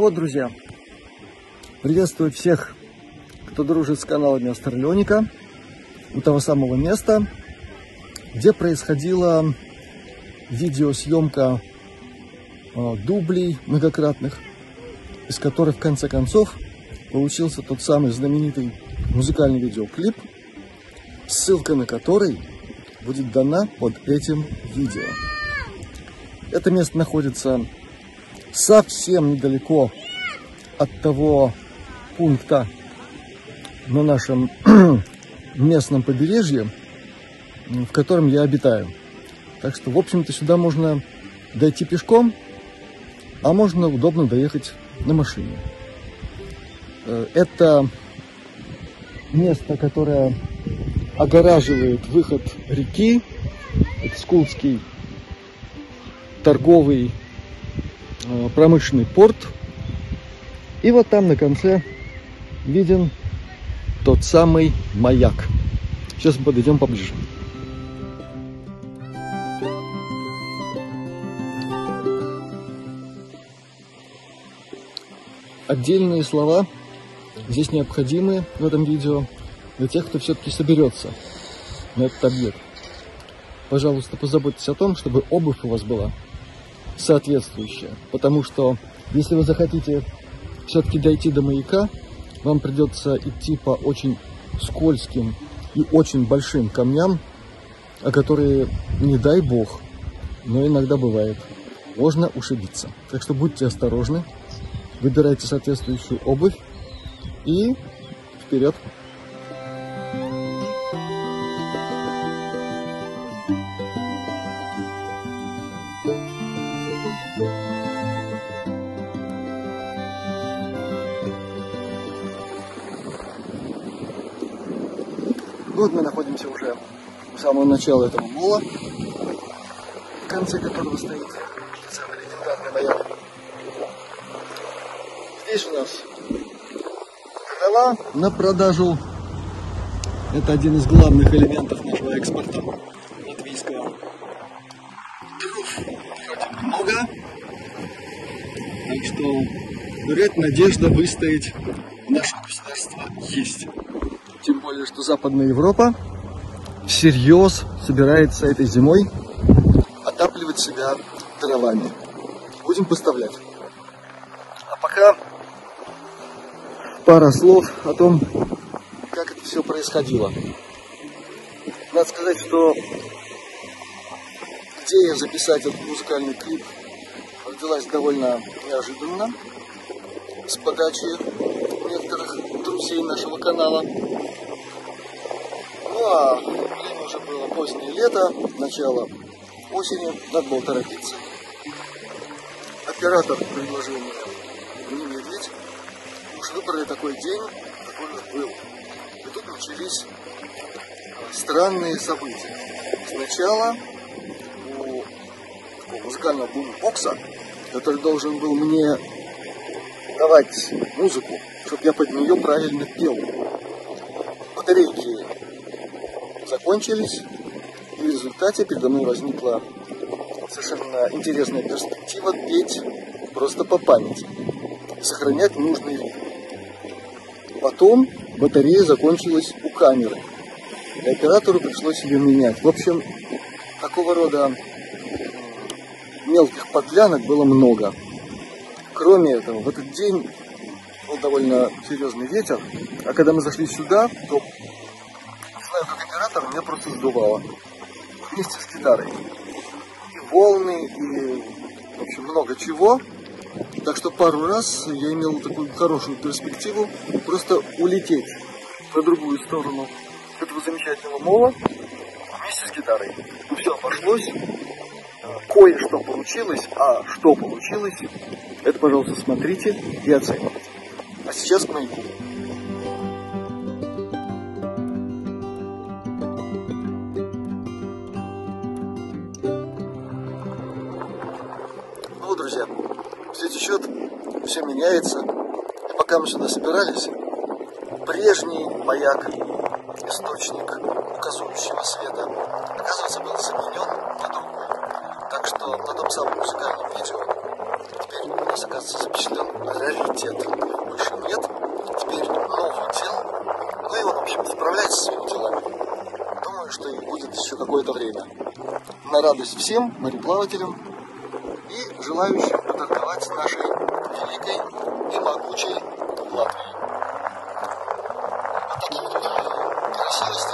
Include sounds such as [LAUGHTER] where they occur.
Ну вот, друзья, приветствую всех, кто дружит с каналами Астралионика, у того самого места, где происходила видеосъемка э, дублей многократных, из которых в конце концов получился тот самый знаменитый музыкальный видеоклип, ссылка на который будет дана под этим видео. Это место находится совсем недалеко от того пункта на нашем [CLEARS THROAT] местном побережье, в котором я обитаю. Так что, в общем-то, сюда можно дойти пешком, а можно удобно доехать на машине. Э, это место, которое огораживает выход реки. Это Скулский торговый промышленный порт. И вот там на конце виден тот самый маяк. Сейчас мы подойдем поближе. Отдельные слова здесь необходимы в этом видео для тех, кто все-таки соберется на этот объект. Пожалуйста, позаботьтесь о том, чтобы обувь у вас была соответствующее. Потому что если вы захотите все-таки дойти до маяка, вам придется идти по очень скользким и очень большим камням, о которые, не дай бог, но иногда бывает, можно ушибиться. Так что будьте осторожны, выбирайте соответствующую обувь и вперед! Вот мы находимся уже у самого начала этого мола, в конце которого стоит самый легендарный маяк. Здесь у нас дрова на продажу. Это один из главных элементов нашего экспорта латвийского. Дров хоть много, так что, говорят, надежда выстоять наше государство есть. Более, что Западная Европа всерьез собирается этой зимой отапливать себя дровами. Будем поставлять. А пока пара слов о том, как это все происходило. Надо сказать, что идея записать этот музыкальный клип родилась довольно неожиданно с подачи некоторых друзей нашего канала. Ну а время уже было позднее лето, начало осени, надо было торопиться. Оператор предложил мне не медведь. Уж выбрали такой день, такой уж был. И тут начались странные события. Сначала у такого музыкального бумбокса, который должен был мне давать музыку, чтобы я под нее правильно пел. Батарейки закончились, и в результате передо мной возникла совершенно интересная перспектива петь просто по памяти, сохранять нужный ритм. Потом батарея закончилась у камеры, и оператору пришлось ее менять. В общем, такого рода мелких подлянок было много. Кроме этого, в этот день был довольно серьезный ветер, а когда мы зашли сюда, то меня просто сдувало. Вместе с гитарой. И волны, и, в общем, много чего. Так что пару раз я имел такую хорошую перспективу просто улететь на другую сторону этого замечательного мола вместе с гитарой. Ну все обошлось, кое-что получилось, а что получилось, это, пожалуйста, смотрите и оценивайте. А сейчас к маяку. друзья. Все течет, все меняется. И пока мы сюда собирались, прежний маяк, источник указывающего света, оказывается, был заменен на другой. Так что на том самом музыкальном видео теперь у нас, оказывается, запечатлен раритет. Больше нет, теперь новый дел. Ну и он, в общем, справляется своими делами. Думаю, что и будет еще какое-то время. На радость всем мореплавателям, и желающих поторговать с нашей великой и могучей Латвией. Вот такие вот.